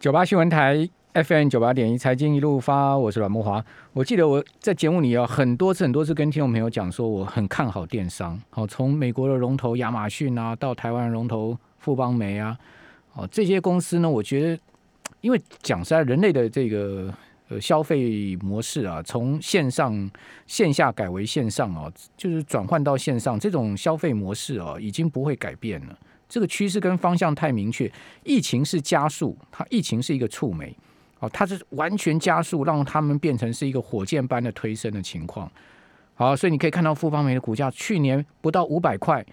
九八新闻台 FM 九八点一财经一路发，我是阮木华。我记得我在节目里啊，很多次很多次跟听众朋友讲说，我很看好电商。好，从美国的龙头亚马逊啊，到台湾龙头富邦媒啊，哦，这些公司呢，我觉得，因为讲实在，人类的这个呃消费模式啊，从线上线下改为线上啊，就是转换到线上，这种消费模式啊，已经不会改变了。这个趋势跟方向太明确，疫情是加速，它疫情是一个触媒，哦，它是完全加速，让他们变成是一个火箭般的推升的情况。好，所以你可以看到富邦煤的股价去年不到五百块，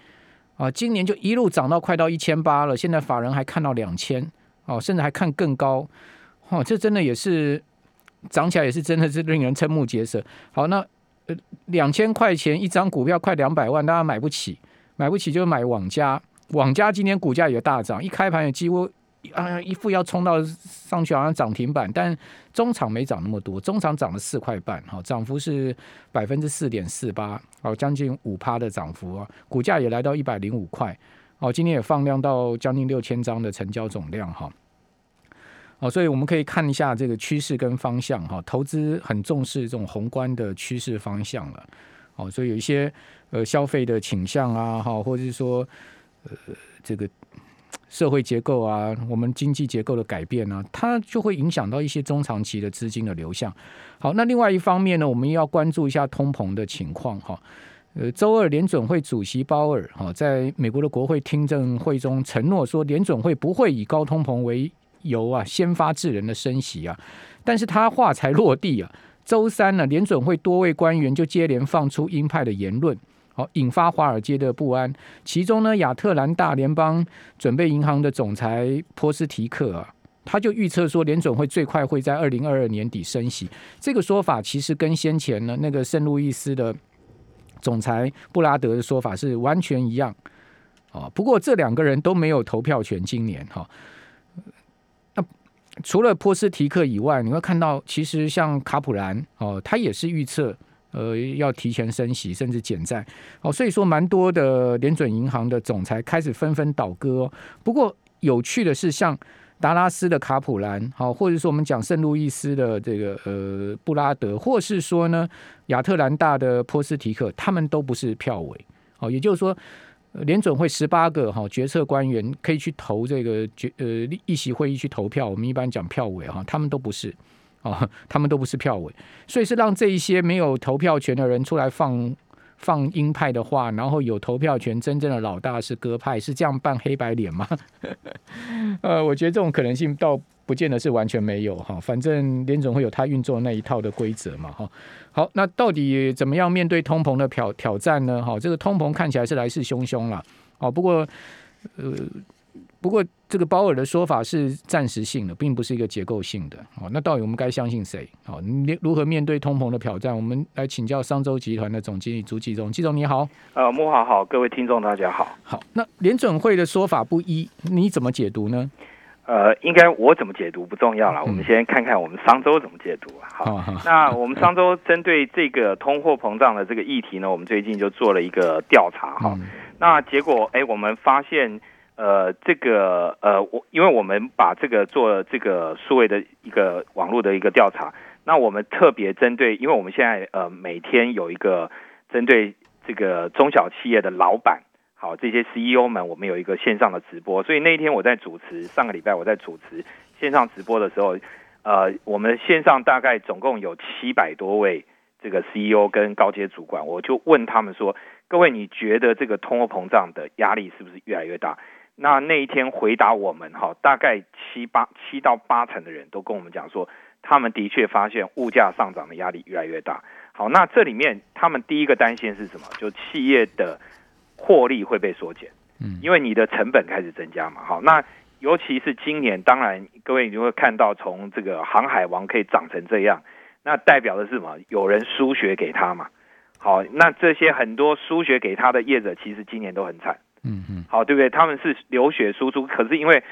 啊，今年就一路涨到快到一千八了，现在法人还看到两千，哦，甚至还看更高，哦，这真的也是涨起来也是真的是令人瞠目结舌。好，那呃两千块钱一张股票快两百万，大家买不起，买不起就买网家。网家今天股价也大涨，一开盘也几乎啊一副要冲到上去，好像涨停板，但中场没涨那么多，中场涨了四块半，哈，涨幅是百分之四点四八，哦，将近五趴的涨幅啊，股价也来到一百零五块，哦，今天也放量到将近六千张的成交总量，哈，哦，所以我们可以看一下这个趋势跟方向，哈，投资很重视这种宏观的趋势方向了，哦，所以有一些呃消费的倾向啊，哈，或者是说。呃，这个社会结构啊，我们经济结构的改变呢，它就会影响到一些中长期的资金的流向。好，那另外一方面呢，我们要关注一下通膨的情况哈。呃，周二联准会主席鲍尔哈在美国的国会听证会中承诺说，联准会不会以高通膨为由啊，先发制人的升息啊。但是他话才落地啊，周三呢，联准会多位官员就接连放出鹰派的言论。好，引发华尔街的不安。其中呢，亚特兰大联邦准备银行的总裁波斯提克啊，他就预测说，联准会最快会在二零二二年底升息。这个说法其实跟先前呢那个圣路易斯的总裁布拉德的说法是完全一样。哦，不过这两个人都没有投票权。今年哈，那除了波斯提克以外，你会看到，其实像卡普兰哦，他也是预测。呃，要提前升息，甚至减债，哦，所以说蛮多的联准银行的总裁开始纷纷倒戈。不过有趣的是，像达拉斯的卡普兰，好，或者说我们讲圣路易斯的这个呃布拉德，或是说呢亚特兰大的波斯提克，他们都不是票委，好，也就是说联准会十八个哈决策官员可以去投这个决呃议席会议去投票，我们一般讲票委哈，他们都不是。哦，他们都不是票委，所以是让这一些没有投票权的人出来放放鹰派的话，然后有投票权真正的老大是鸽派，是这样扮黑白脸吗？呃，我觉得这种可能性倒不见得是完全没有哈，反正联总会有他运作那一套的规则嘛哈。好，那到底怎么样面对通膨的挑挑战呢？哈，这个通膨看起来是来势汹汹了。哦，不过呃。不过，这个鲍尔的说法是暂时性的，并不是一个结构性的。哦，那到底我们该相信谁？好，你如何面对通膨的挑战？我们来请教商周集团的总经理朱继忠。季总你好，呃，木华好，各位听众大家好。好，那联准会的说法不一，你怎么解读呢？呃，应该我怎么解读不重要了，我们先看看我们商周怎么解读啊。好，那我们商周针对这个通货膨胀的这个议题呢，我们最近就做了一个调查。哈，那结果哎，我们发现。呃，这个呃，我因为我们把这个做这个数位的一个网络的一个调查，那我们特别针对，因为我们现在呃每天有一个针对这个中小企业的老板，好这些 CEO 们，我们有一个线上的直播，所以那一天我在主持，上个礼拜我在主持线上直播的时候，呃，我们线上大概总共有七百多位这个 CEO 跟高阶主管，我就问他们说，各位你觉得这个通货膨胀的压力是不是越来越大？那那一天回答我们哈，大概七八七到八成的人都跟我们讲说，他们的确发现物价上涨的压力越来越大。好，那这里面他们第一个担心是什么？就企业的获利会被缩减，嗯，因为你的成本开始增加嘛。好，那尤其是今年，当然各位你会看到，从这个航海王可以涨成这样，那代表的是什么？有人输血给他嘛。好，那这些很多输血给他的业者，其实今年都很惨。嗯嗯，好，对不对？他们是流血输出，可是因为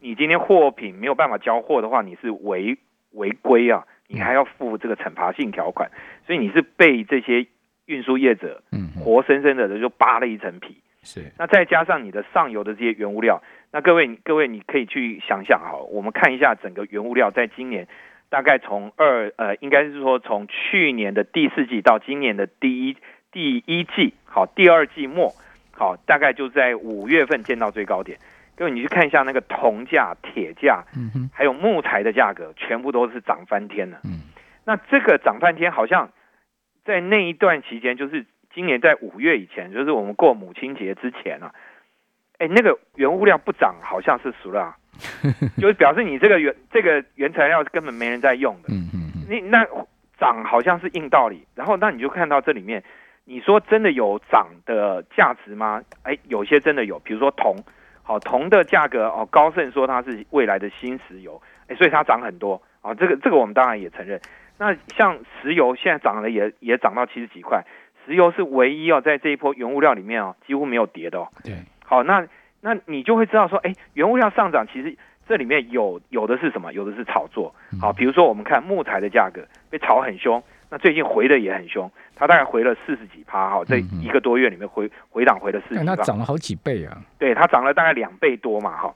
你今天货品没有办法交货的话，你是违违规啊，你还要付这个惩罚性条款，所以你是被这些运输业者，嗯，活生生的就扒了一层皮。是，那再加上你的上游的这些原物料，那各位各位你可以去想想哈，我们看一下整个原物料在今年大概从二呃，应该是说从去年的第四季到今年的第一第一季，好，第二季末，好，大概就在五月份见到最高点。各位你去看一下那个铜价、铁价，嗯哼，还有木材的价格，全部都是涨翻天了。嗯，那这个涨翻天好像在那一段期间，就是今年在五月以前，就是我们过母亲节之前啊，哎，那个原物料不涨，好像是熟了，就是表示你这个原这个原材料根本没人在用的。嗯嗯嗯，你那涨好像是硬道理，然后那你就看到这里面，你说真的有涨的价值吗？哎，有些真的有，比如说铜。好，铜的价格哦，高盛说它是未来的新石油，哎，所以它涨很多啊。这个这个我们当然也承认。那像石油现在涨了，也也涨到七十几块，石油是唯一哦，在这一波原物料里面哦，几乎没有跌的哦。对。好，那那你就会知道说，哎，原物料上涨，其实这里面有有的是什么？有的是炒作。好，比如说我们看木材的价格被炒很凶。那最近回的也很凶，它大概回了四十几趴哈，这一个多月里面回回档回了四十，它涨了好几倍啊！对，它涨了大概两倍多嘛哈。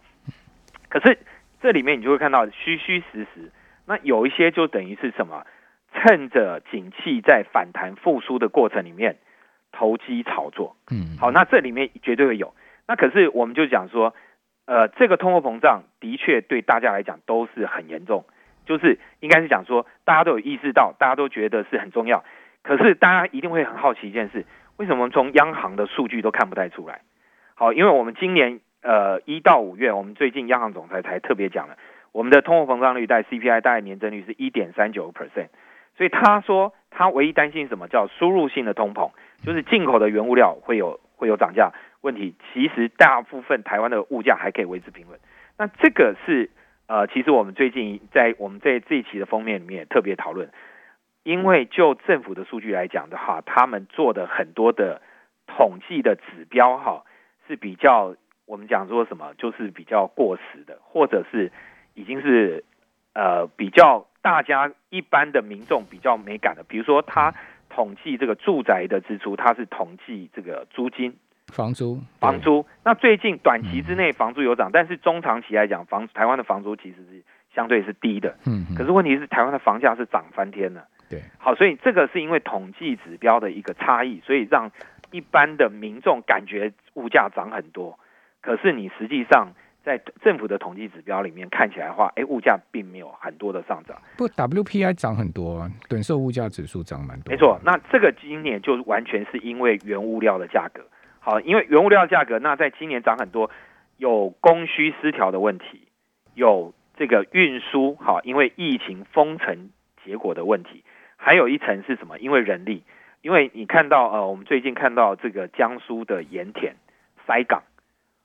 可是这里面你就会看到虚虚实实，那有一些就等于是什么？趁着景气在反弹复苏的过程里面投机炒作。嗯，好，那这里面绝对会有。那可是我们就讲说，呃，这个通货膨胀的确对大家来讲都是很严重。就是应该是讲说，大家都有意识到，大家都觉得是很重要。可是大家一定会很好奇一件事：为什么从央行的数据都看不太出来？好，因为我们今年呃一到五月，我们最近央行总裁才特别讲了，我们的通货膨胀率在 CPI 大概年增率是一点三九 percent。所以他说他唯一担心什么叫输入性的通膨，就是进口的原物料会有会有涨价问题。其实大部分台湾的物价还可以维持平稳。那这个是。呃，其实我们最近在我们在这一期的封面里面也特别讨论，因为就政府的数据来讲的话，他们做的很多的统计的指标哈是比较我们讲说什么，就是比较过时的，或者是已经是呃比较大家一般的民众比较没感的，比如说他统计这个住宅的支出，他是统计这个租金。房租，房租。那最近短期之内房租有涨，但是中长期来讲，房台湾的房租其实是相对是低的。嗯。可是问题是，台湾的房价是涨翻天了。对。好，所以这个是因为统计指标的一个差异，所以让一般的民众感觉物价涨很多。可是你实际上在政府的统计指标里面看起来的话，哎，物价并没有很多的上涨。不，WPI 涨很多，短售物价指数涨蛮多。没错，那这个今年就完全是因为原物料的价格。好，因为原物料价格，那在今年涨很多，有供需失调的问题，有这个运输，好，因为疫情封城结果的问题，还有一层是什么？因为人力，因为你看到呃，我们最近看到这个江苏的盐田塞港，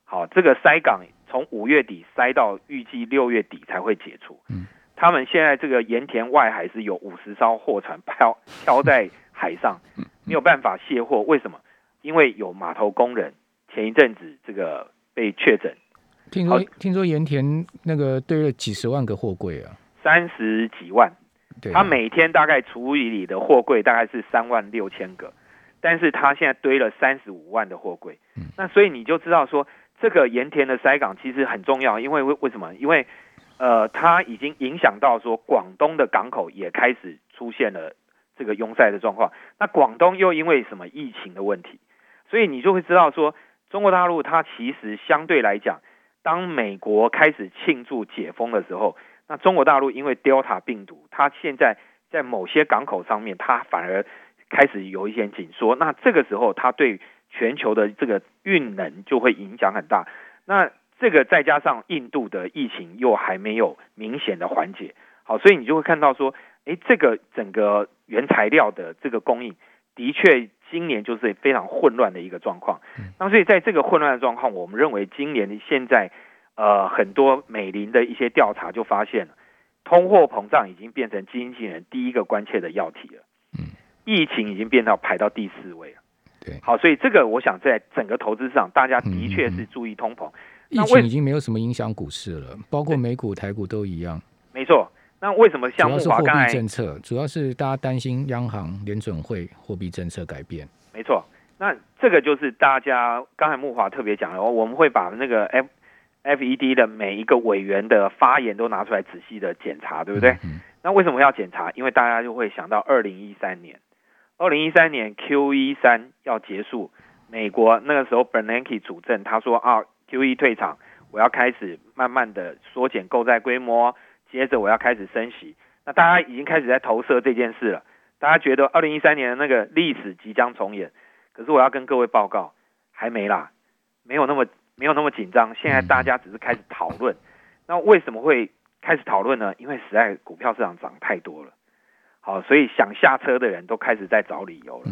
好，这个塞港从五月底塞到预计六月底才会解除，嗯，他们现在这个盐田外海是有五十艘货船 漂漂在海上，没有办法卸货，为什么？因为有码头工人前一阵子这个被确诊，听说听说盐田那个堆了几十万个货柜啊，三十几万，他每天大概处理的货柜大概是三万六千个，但是他现在堆了三十五万的货柜，那所以你就知道说这个盐田的塞港其实很重要，因为为为什么？因为呃，它已经影响到说广东的港口也开始出现了这个拥塞的状况，那广东又因为什么疫情的问题？所以你就会知道说，中国大陆它其实相对来讲，当美国开始庆祝解封的时候，那中国大陆因为 Delta 病毒，它现在在某些港口上面，它反而开始有一些紧缩。那这个时候，它对全球的这个运能就会影响很大。那这个再加上印度的疫情又还没有明显的缓解，好，所以你就会看到说，诶，这个整个原材料的这个供应的确。今年就是非常混乱的一个状况，那所以在这个混乱的状况，我们认为今年现在呃很多美林的一些调查就发现了，通货膨胀已经变成经纪人第一个关切的要题了，嗯，疫情已经变到排到第四位了，对，好，所以这个我想在整个投资市场，大家的确是注意通膨，疫情已经没有什么影响股市了，包括美股、台股都一样，没错。那为什么像主要是货币政策，主要是大家担心央行联准会货币政策改变。没错，那这个就是大家刚才木华特别讲了，我们会把那个 F FED 的每一个委员的发言都拿出来仔细的检查，对不对？那为什么要检查？因为大家就会想到二零一三年，二零一三年 QE 三要结束，美国那个时候 Bernanke 主政，他说啊，QE 退场，我要开始慢慢的缩减购债规模，接着我要开始升息。那大家已经开始在投射这件事了，大家觉得二零一三年的那个历史即将重演，可是我要跟各位报告，还没啦，没有那么。没有那么紧张，现在大家只是开始讨论。那为什么会开始讨论呢？因为实在股票市场涨太多了，好，所以想下车的人都开始在找理由了。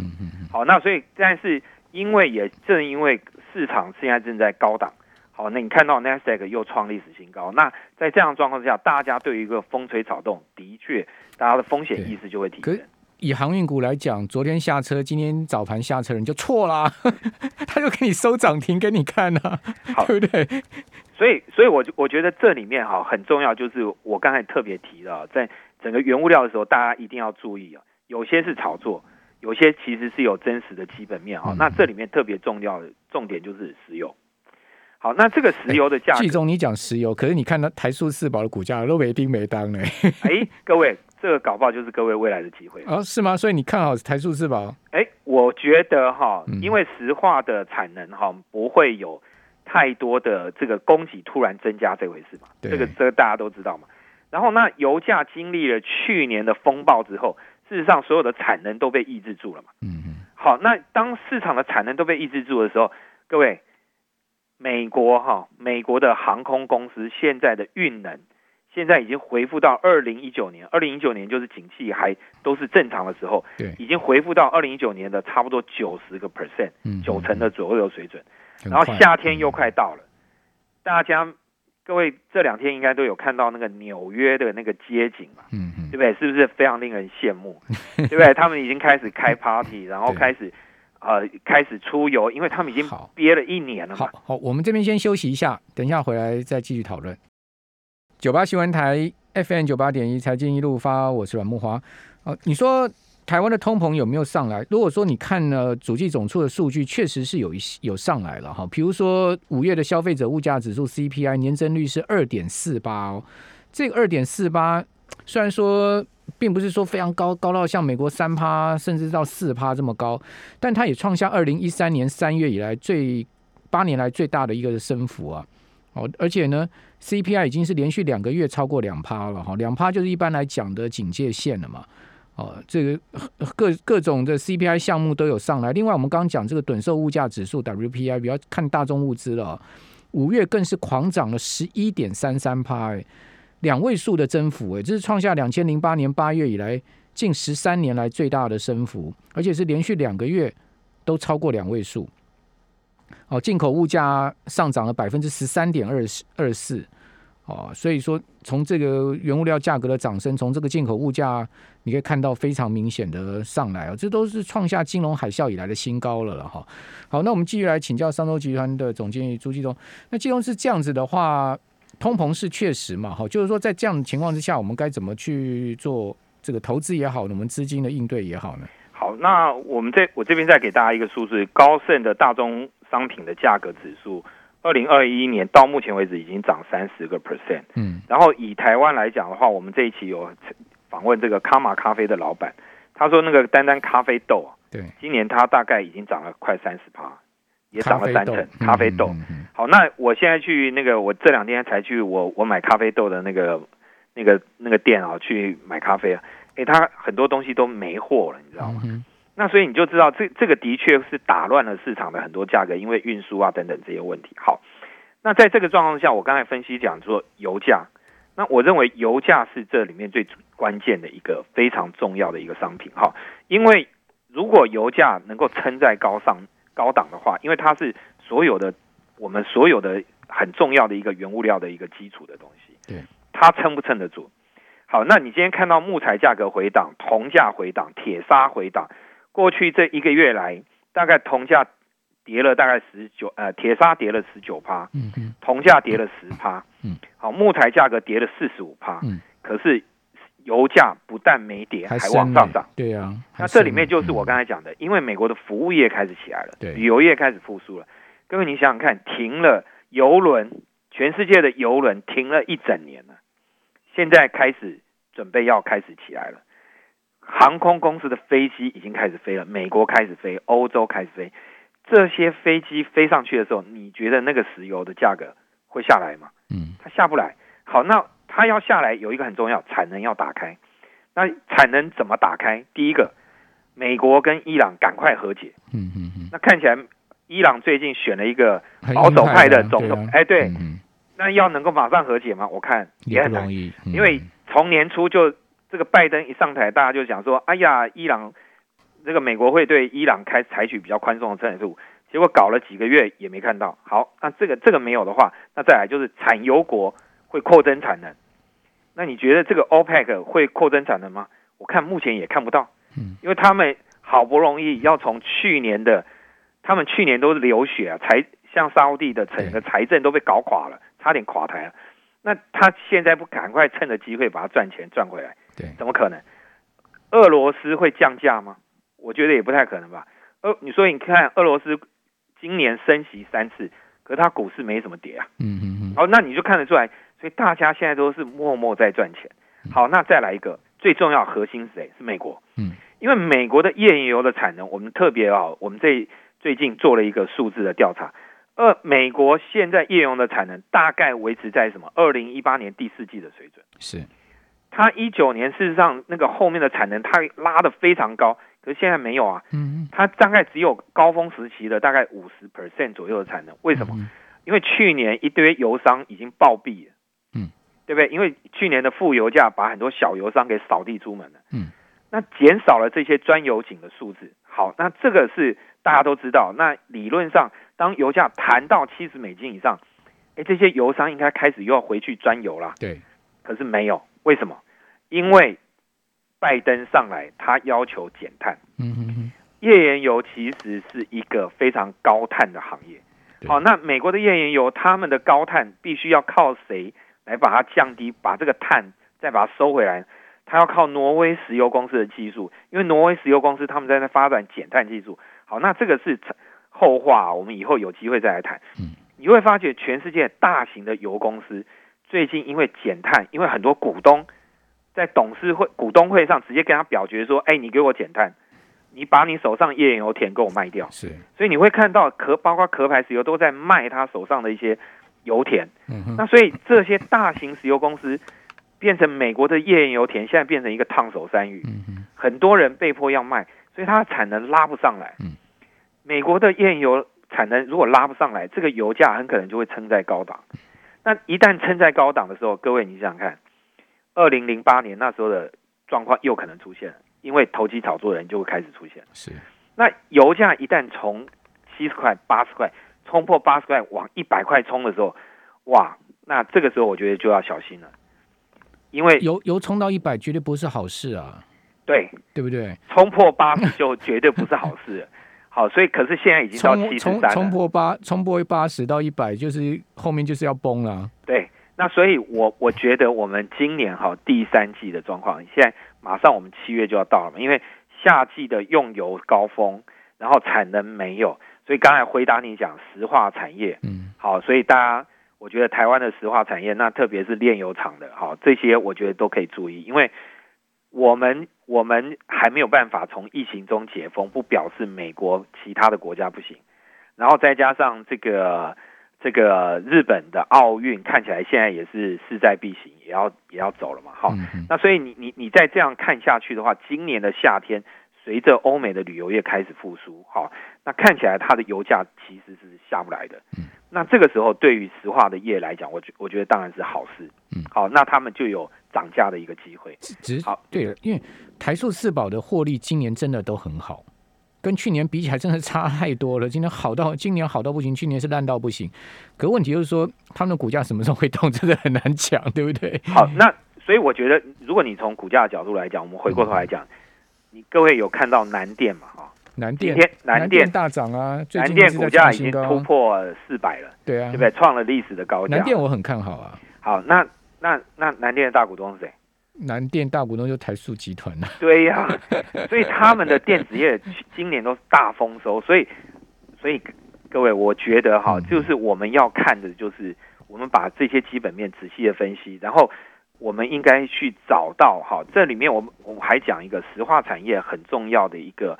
好，那所以但是因为也正因为市场现在正在高档，好，那你看到 Nasdaq 又创历史新高，那在这样状况之下，大家对于一个风吹草动，的确大家的风险意识就会提升。以航运股来讲，昨天下车，今天早盘下车，人就错啦，他就给你收涨停给你看啊，对不对？所以，所以我我觉得这里面哈很重要，就是我刚才特别提到，在整个原物料的时候，大家一定要注意啊，有些是炒作，有些其实是有真实的基本面啊。那这里面特别重要的重点就是石油。好，那这个石油的价，季中你讲石油，可是你看到台塑四宝的股价都没丁没当呢。哎，各位，这个搞不好就是各位未来的机会哦，是吗？所以你看好台塑四宝？哎，我觉得哈，因为石化的产能哈不会有太多的这个供给突然增加这回事嘛，这个这个大家都知道嘛。然后那油价经历了去年的风暴之后，事实上所有的产能都被抑制住了嘛。嗯嗯。好，那当市场的产能都被抑制住的时候，各位。美国哈，美国的航空公司现在的运能，现在已经恢复到二零一九年，二零一九年就是景气还都是正常的时候，对，已经恢复到二零一九年的差不多九十个 percent，九成的左右水准。然后夏天又快到了，大家各位这两天应该都有看到那个纽约的那个街景嘛，嗯嗯，对不对？是不是非常令人羡慕？对不对？他们已经开始开 party，然后开始。呃，开始出游，因为他们已经憋了一年了嘛。好，好，我们这边先休息一下，等一下回来再继续讨论。九八新闻台 FM 九八点一财经一路发，我是阮木华。哦，你说台湾的通膨有没有上来？如果说你看了主计总处的数据，确实是有一有上来了哈。比如说五月的消费者物价指数 CPI 年增率是二点四八哦，这个二点四八虽然说。并不是说非常高，高到像美国三趴，甚至到四趴这么高，但它也创下二零一三年三月以来最八年来最大的一个升幅啊！哦，而且呢，CPI 已经是连续两个月超过两趴了哈，两趴就是一般来讲的警戒线了嘛。哦，这个各各种的 CPI 项目都有上来。另外，我们刚刚讲这个短售物价指数 WPI，比较看大众物资了，五月更是狂涨了十一点三三趴哎。两位数的增幅，诶，这是创下两千零八年八月以来近十三年来最大的升幅，而且是连续两个月都超过两位数。哦，进口物价上涨了百分之十三点二二四，哦，所以说从这个原物料价格的涨升，从这个进口物价，你可以看到非常明显的上来啊，这都是创下金融海啸以来的新高了了哈。好，那我们继续来请教商州集团的总经理朱继东，那继东是这样子的话。通膨是确实嘛，哈，就是说在这样的情况之下，我们该怎么去做这个投资也好，我们资金的应对也好呢？好，那我们这我这边再给大家一个数字，高盛的大宗商品的价格指数，二零二一年到目前为止已经涨三十个 percent，嗯，然后以台湾来讲的话，我们这一期有访问这个卡玛咖啡的老板，他说那个单单咖啡豆啊，对，今年他大概已经涨了快三十趴。也涨了三成，咖啡豆。好，那我现在去那个，我这两天才去我我买咖啡豆的那个那个那个店啊，去买咖啡啊。哎，他很多东西都没货了，你知道吗？那所以你就知道，这这个的确是打乱了市场的很多价格，因为运输啊等等这些问题。好，那在这个状况下，我刚才分析讲说油价，那我认为油价是这里面最关键的一个非常重要的一个商品。哈，因为如果油价能够撑在高上。高档的话，因为它是所有的我们所有的很重要的一个原物料的一个基础的东西，对，它撑不撑得住？好，那你今天看到木材价格回档，铜价回档，铁砂回档，过去这一个月来，大概铜价跌了大概十九，呃，铁砂跌了十九趴，嗯嗯，铜价跌了十趴，嗯，好，木材价格跌了四十五趴，嗯，可是。油价不但没跌，还往上涨。对呀，那这里面就是我刚才讲的，因为美国的服务业开始起来了，旅游业开始复苏了。各位，你想想看，停了游轮、全世界的游轮停了一整年了，现在开始准备要开始起来了。航空公司的飞机已经开始飞了，美国开始飞，欧洲开始飞。这些飞机飞上去的时候，你觉得那个石油的价格会下来吗？嗯，它下不来。好，那它要下来有一个很重要，产能要打开。那产能怎么打开？第一个，美国跟伊朗赶快和解。嗯嗯嗯。那看起来伊朗最近选了一个保守派的总统，哎，对。那要能够马上和解吗？我看也很难，因为从年初就这个拜登一上台，大家就讲说，哎呀，伊朗。这个美国会对伊朗开采取比较宽松的制裁度，结果搞了几个月也没看到。好，那这个这个没有的话，那再来就是产油国会扩增产能。那你觉得这个 OPEC 会扩增产能吗？我看目前也看不到。嗯，因为他们好不容易要从去年的，他们去年都是流血啊，财像沙地的整个财政都被搞垮了，差点垮台了。那他现在不赶快趁着机会把它赚钱赚回来？对，怎么可能？俄罗斯会降价吗？我觉得也不太可能吧。呃，你说你看俄罗斯今年升息三次，可是它股市没怎么跌啊。嗯嗯嗯。好，那你就看得出来，所以大家现在都是默默在赚钱。好，那再来一个最重要核心是谁？是美国。嗯。因为美国的页岩油的产能，我们特别啊，我们这最近做了一个数字的调查。呃，美国现在页岩油的产能大概维持在什么？二零一八年第四季的水准。是。它一九年事实上那个后面的产能，它拉的非常高。可是现在没有啊，嗯，它大概只有高峰时期的大概五十 percent 左右的产能。为什么？因为去年一堆油商已经暴毙了，嗯，对不对？因为去年的负油价把很多小油商给扫地出门了，嗯，那减少了这些专油井的数字。好，那这个是大家都知道。那理论上，当油价弹到七十美金以上，哎，这些油商应该开始又要回去专油了。对，可是没有，为什么？因为拜登上来，他要求减碳。嗯哼哼，页岩油其实是一个非常高碳的行业。好，那美国的页岩油，他们的高碳必须要靠谁来把它降低，把这个碳再把它收回来？它要靠挪威石油公司的技术，因为挪威石油公司他们在那发展减碳技术。好，那这个是后话，我们以后有机会再来谈。嗯，你会发觉全世界大型的油公司最近因为减碳，因为很多股东。在董事会、股东会上直接跟他表决说：“哎，你给我减碳，你把你手上页岩油田给我卖掉。”是，所以你会看到壳，包括壳牌石油都在卖他手上的一些油田。嗯那所以这些大型石油公司变成美国的页岩油田，现在变成一个烫手山芋。嗯很多人被迫要卖，所以它的产能拉不上来。嗯，美国的页岩油产能如果拉不上来，这个油价很可能就会撑在高档。那一旦撑在高档的时候，各位你想想看。二零零八年那时候的状况又可能出现了，因为投机炒作的人就会开始出现。是，那油价一旦从七十块、八十块冲破八十块往一百块冲的时候，哇，那这个时候我觉得就要小心了，因为油油冲到一百绝对不是好事啊。对，对不对？冲破八十就绝对不是好事。好，所以可是现在已经到七十三冲破八，冲破八十到一百，就是后面就是要崩了。对。那所以，我我觉得我们今年哈第三季的状况，现在马上我们七月就要到了嘛，因为夏季的用油高峰，然后产能没有，所以刚才回答你讲石化产业，嗯，好，所以大家我觉得台湾的石化产业，那特别是炼油厂的，好，这些我觉得都可以注意，因为我们我们还没有办法从疫情中解封，不表示美国其他的国家不行，然后再加上这个。这个日本的奥运看起来现在也是势在必行，也要也要走了嘛，好，那所以你你你再这样看下去的话，今年的夏天随着欧美的旅游业开始复苏，好，那看起来它的油价其实是下不来的，嗯那这个时候对于石化的业来讲，我觉我觉得当然是好事，嗯，好，那他们就有涨价的一个机会，只好，对了，因为台塑四宝的获利今年真的都很好。跟去年比起来，真的差太多了。今年好到今年好到不行，去年是烂到不行。可问题就是说，他们的股价什么时候会动，真的很难讲，对不对？好，那所以我觉得，如果你从股价的角度来讲，我们回过头来讲，你各位有看到南电嘛？哈，南电，南电大涨啊！南电股价已经突破四百了，对啊，对不对？创了历史的高价。南电我很看好啊。好，那那那南电的大股东是谁？南电大股东就台塑集团了，对呀，所以他们的电子业今年都是大丰收，所以所以各位，我觉得哈，就是我们要看的就是我们把这些基本面仔细的分析，然后我们应该去找到哈，这里面我们我们还讲一个石化产业很重要的一个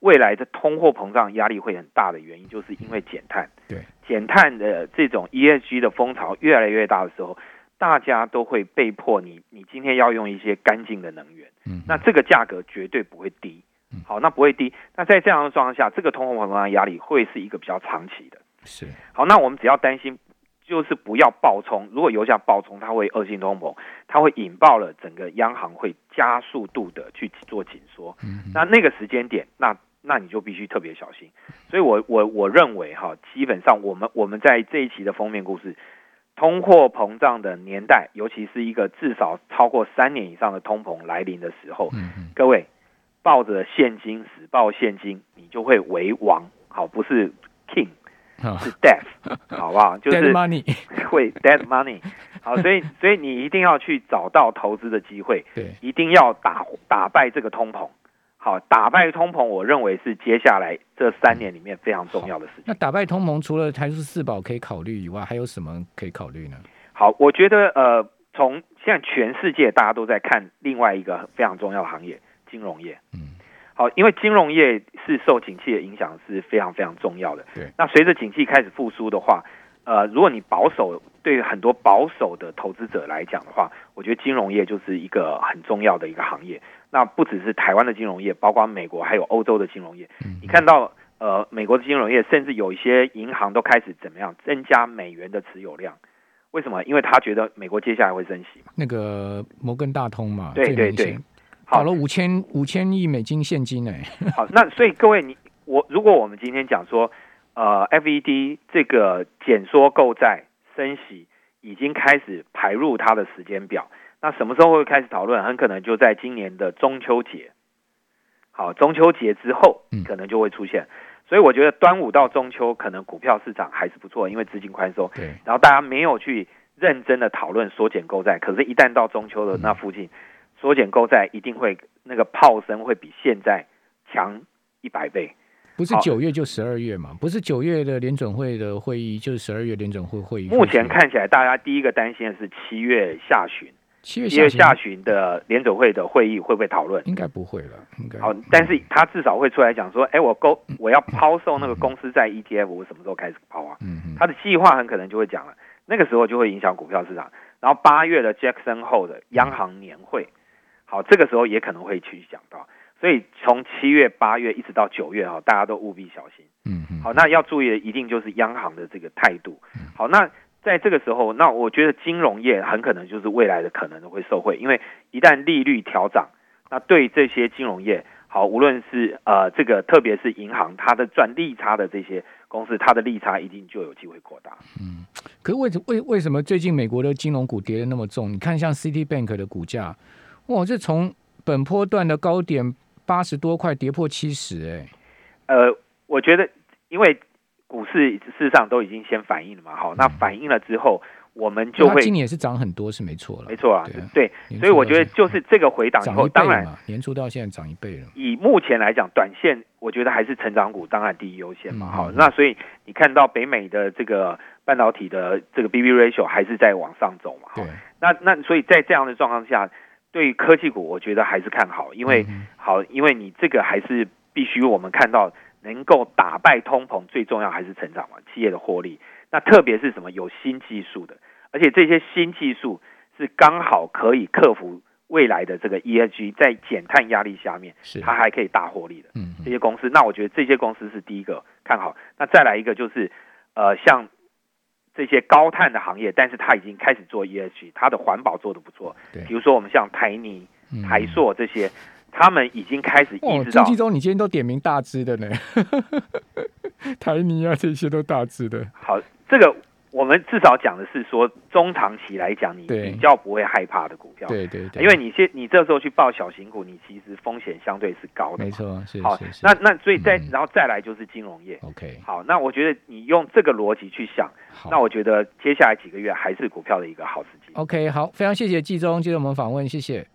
未来的通货膨胀压力会很大的原因，就是因为减碳。对，减碳的这种 ESG 的风潮越来越大的时候，大家都会被迫你你今天要用一些干净的能源，嗯，那这个价格绝对不会低。好，那不会低。那在这样的状况下，这个通货膨胀压力会是一个比较长期的。是。好，那我们只要担心，就是不要暴冲。如果油价暴冲，它会恶性通膨，它会引爆了整个央行会加速度的去做紧缩。嗯。那那个时间点，那那你就必须特别小心。所以我我我认为哈，基本上我们我们在这一期的封面故事，通货膨胀的年代，尤其是一个至少超过三年以上的通膨来临的时候，嗯各位。抱着现金死抱现金，你就会为王。好，不是 king，是 death，好不好？就是 money 会 dead money。好，所以 所以你一定要去找到投资的机会，对，一定要打打败这个通膨。好，打败通膨，我认为是接下来这三年里面非常重要的事情。那打败通膨，除了台塑四宝可以考虑以外，还有什么可以考虑呢？好，我觉得呃，从现在全世界大家都在看另外一个非常重要的行业。金融业，嗯，好，因为金融业是受景气的影响是非常非常重要的。对，那随着景气开始复苏的话，呃，如果你保守，对于很多保守的投资者来讲的话，我觉得金融业就是一个很重要的一个行业。那不只是台湾的金融业，包括美国还有欧洲的金融业。你看到，呃，美国的金融业甚至有一些银行都开始怎么样增加美元的持有量？为什么？因为他觉得美国接下来会升息嘛。那个摩根大通嘛，对对对。好了五千五千亿美金现金哎，好，那所以各位你我如果我们今天讲说，呃，FED 这个减缩购债升息已经开始排入它的时间表，那什么时候会开始讨论？很可能就在今年的中秋节，好，中秋节之后可能就会出现。所以我觉得端午到中秋可能股票市场还是不错，因为资金宽松，对，然后大家没有去认真的讨论缩减购债，可是，一旦到中秋的那附近。缩减购债一定会那个炮声会比现在强一百倍，不是九月就十二月嘛？不是九月的联准会的会议，就是十二月联准会会议。目前看起来，大家第一个担心的是七月下旬，七月下旬的联准会的会议会不会讨论？应该不会了，应该好。但是他至少会出来讲说，哎，我购我要抛售那个公司在 ETF，我什么时候开始抛啊？嗯嗯，他的计划很可能就会讲了，那个时候就会影响股票市场。然后八月的 Jackson 后的央行年会。好，这个时候也可能会去讲到，所以从七月、八月一直到九月哈，大家都务必小心。嗯嗯。好，那要注意的一定就是央行的这个态度。好，那在这个时候，那我觉得金融业很可能就是未来的可能会受惠，因为一旦利率调涨，那对这些金融业，好，无论是呃这个特别是银行，它的赚利差的这些公司，它的利差一定就有机会扩大。嗯，可是为什为为什么最近美国的金融股跌的那么重？你看像 City Bank 的股价。哇，这从本波段的高点八十多块跌破七十，哎，呃，我觉得因为股市事实上都已经先反应了嘛，好，那反应了之后，我们就会今年也是涨很多是没错了，没错啊，对，所以我觉得就是这个回档以后，当然年初到现在涨一倍了。以目前来讲，短线我觉得还是成长股当然第一优先嘛，好，那所以你看到北美的这个半导体的这个 B B ratio 还是在往上走嘛，对，那那所以在这样的状况下。对于科技股，我觉得还是看好，因为好，因为你这个还是必须我们看到能够打败通膨，最重要还是成长嘛，企业的获利。那特别是什么有新技术的，而且这些新技术是刚好可以克服未来的这个 ESG，在减碳压力下面，是它还可以大获利的。嗯，这些公司，那我觉得这些公司是第一个看好。那再来一个就是，呃，像。这些高碳的行业，但是它已经开始做 ESG，它的环保做的不错。对，比如说我们像台泥、台塑这些，他们已经开始意识到。周中，你今天都点名大只的呢，台泥啊，这些都大只的。好，这个。我们至少讲的是说，中长期来讲，你比较不会害怕的股票。对对对，因为你先，你这时候去报小型股，你其实风险相对是高的。没错，是好。那那所以再然后再来就是金融业。OK，好，那我觉得你用这个逻辑去想，那我觉得接下来几个月还是股票的一个好时机。OK，好，非常谢谢季中接受我们访问，谢谢。